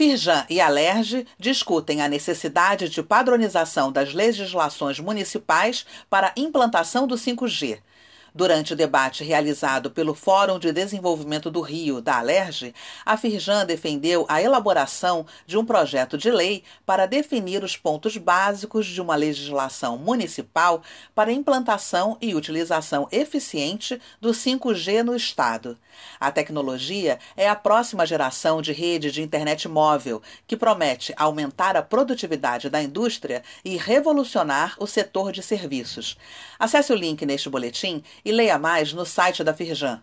Firjan e Alerj discutem a necessidade de padronização das legislações municipais para implantação do 5G. Durante o debate realizado pelo Fórum de Desenvolvimento do Rio, da Alerj, a Firjan defendeu a elaboração de um projeto de lei para definir os pontos básicos de uma legislação municipal para implantação e utilização eficiente do 5G no Estado. A tecnologia é a próxima geração de rede de internet móvel, que promete aumentar a produtividade da indústria e revolucionar o setor de serviços. Acesse o link neste boletim e leia mais no site da Firjan.